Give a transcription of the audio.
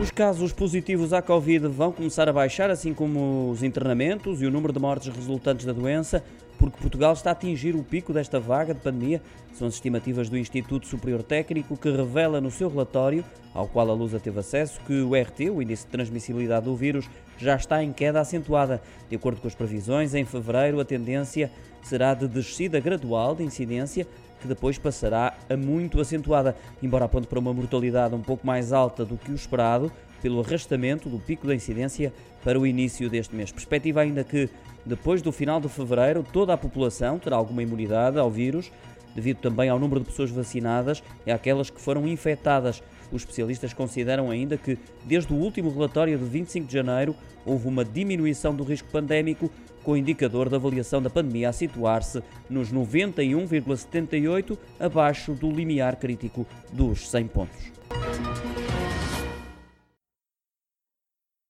Os casos positivos à Covid vão começar a baixar, assim como os internamentos e o número de mortes resultantes da doença, porque Portugal está a atingir o pico desta vaga de pandemia. São as estimativas do Instituto Superior Técnico que revela no seu relatório, ao qual a Lusa teve acesso, que o RT, o índice de transmissibilidade do vírus, já está em queda acentuada. De acordo com as previsões, em fevereiro a tendência será de descida gradual de incidência que depois passará a muito acentuada, embora aponte para uma mortalidade um pouco mais alta do que o esperado, pelo arrastamento do pico da incidência para o início deste mês. Perspectiva ainda que, depois do final de fevereiro, toda a população terá alguma imunidade ao vírus, devido também ao número de pessoas vacinadas e àquelas que foram infectadas. Os especialistas consideram ainda que, desde o último relatório de 25 de janeiro, houve uma diminuição do risco pandémico, com o indicador de avaliação da pandemia a situar-se nos 91,78, abaixo do limiar crítico dos 100 pontos.